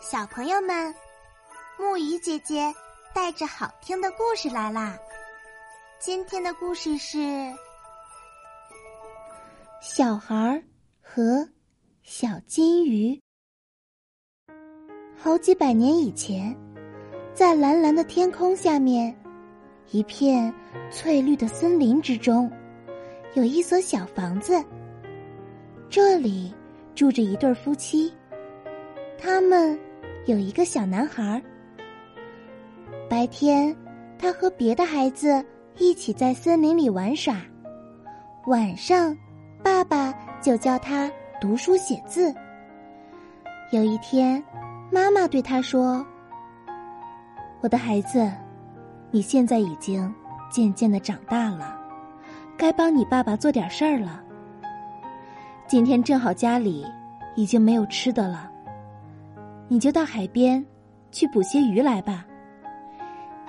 小朋友们，木鱼姐姐带着好听的故事来啦！今天的故事是《小孩和小金鱼》。好几百年以前，在蓝蓝的天空下面，一片翠绿的森林之中，有一所小房子。这里住着一对夫妻，他们。有一个小男孩，白天他和别的孩子一起在森林里玩耍，晚上爸爸就教他读书写字。有一天，妈妈对他说：“我的孩子，你现在已经渐渐的长大了，该帮你爸爸做点事儿了。今天正好家里已经没有吃的了。”你就到海边，去捕些鱼来吧。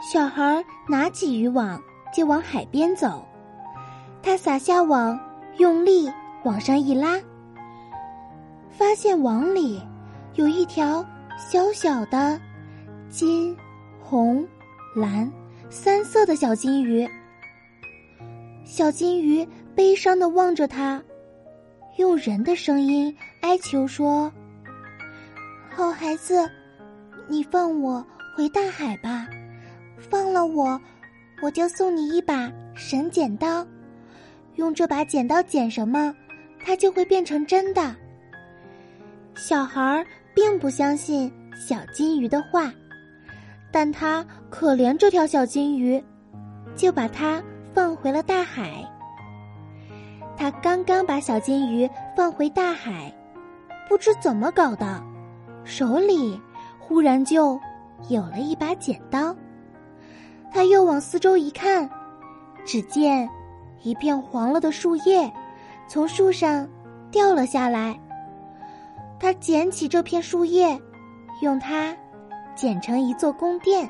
小孩拿起渔网就往海边走，他撒下网，用力往上一拉，发现网里有一条小小的金、红、蓝三色的小金鱼。小金鱼悲伤的望着他，用人的声音哀求说。好孩子，你放我回大海吧。放了我，我就送你一把神剪刀。用这把剪刀剪什么，它就会变成真的。小孩并不相信小金鱼的话，但他可怜这条小金鱼，就把它放回了大海。他刚刚把小金鱼放回大海，不知怎么搞的。手里忽然就有了一把剪刀，他又往四周一看，只见一片黄了的树叶从树上掉了下来。他捡起这片树叶，用它剪成一座宫殿。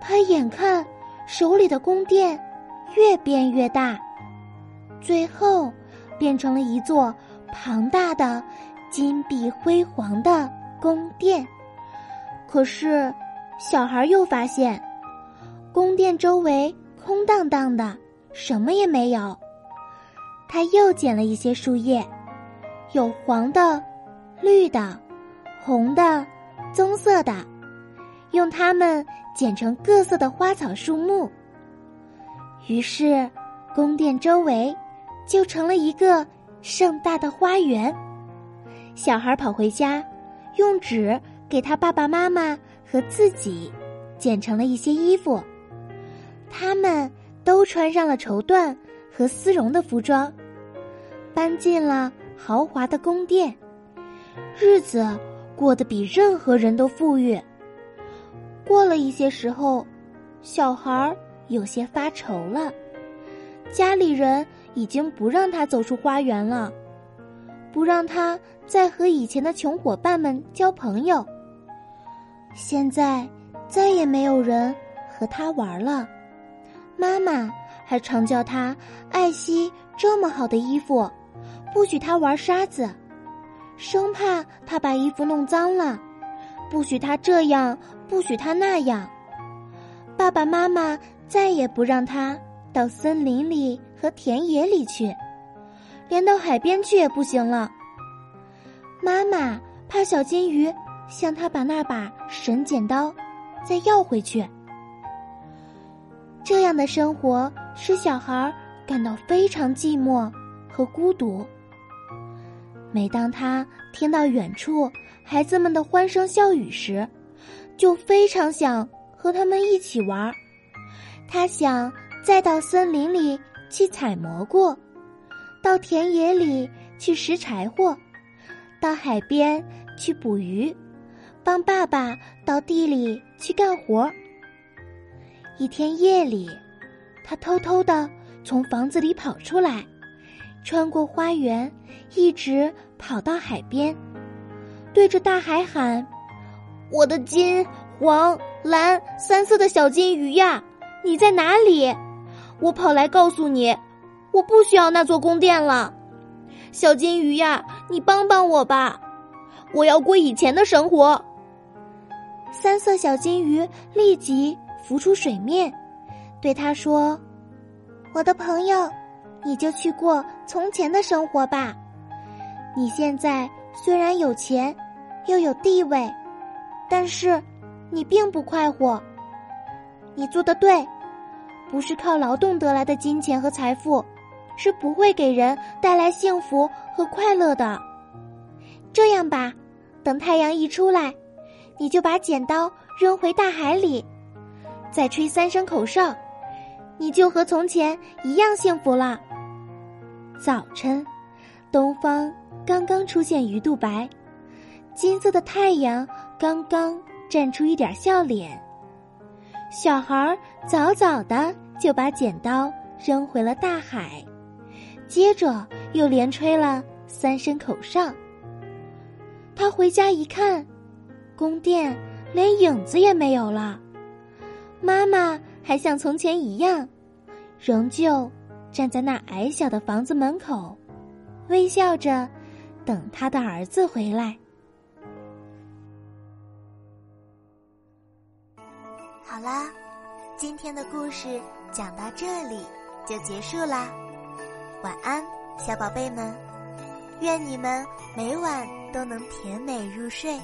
他眼看手里的宫殿越变越大，最后变成了一座庞大的。金碧辉煌的宫殿，可是小孩又发现，宫殿周围空荡荡的，什么也没有。他又捡了一些树叶，有黄的、绿的、红的、棕色的，用它们剪成各色的花草树木。于是，宫殿周围就成了一个盛大的花园。小孩跑回家，用纸给他爸爸妈妈和自己剪成了一些衣服。他们都穿上了绸缎和丝绒的服装，搬进了豪华的宫殿，日子过得比任何人都富裕。过了一些时候，小孩有些发愁了，家里人已经不让他走出花园了。不让他在和以前的穷伙伴们交朋友。现在再也没有人和他玩了。妈妈还常叫他爱惜这么好的衣服，不许他玩沙子，生怕他把衣服弄脏了。不许他这样，不许他那样。爸爸妈妈再也不让他到森林里和田野里去。连到海边去也不行了。妈妈怕小金鱼向他把那把神剪刀再要回去。这样的生活使小孩感到非常寂寞和孤独。每当他听到远处孩子们的欢声笑语时，就非常想和他们一起玩。他想再到森林里去采蘑菇。到田野里去拾柴火，到海边去捕鱼，帮爸爸到地里去干活。一天夜里，他偷偷的从房子里跑出来，穿过花园，一直跑到海边，对着大海喊：“我的金、黄、蓝三色的小金鱼呀，你在哪里？我跑来告诉你。”我不需要那座宫殿了，小金鱼呀，你帮帮我吧！我要过以前的生活。三色小金鱼立即浮出水面，对他说：“我的朋友，你就去过从前的生活吧。你现在虽然有钱，又有地位，但是你并不快活。你做的对，不是靠劳动得来的金钱和财富，是不会给人带来幸福和快乐的。这样吧，等太阳一出来。”你就把剪刀扔回大海里，再吹三声口哨，你就和从前一样幸福了。早晨，东方刚刚出现鱼肚白，金色的太阳刚刚绽出一点笑脸。小孩早早的就把剪刀扔回了大海，接着又连吹了三声口哨。他回家一看。宫殿连影子也没有了，妈妈还像从前一样，仍旧站在那矮小的房子门口，微笑着等他的儿子回来。好啦，今天的故事讲到这里就结束啦，晚安，小宝贝们，愿你们每晚都能甜美入睡。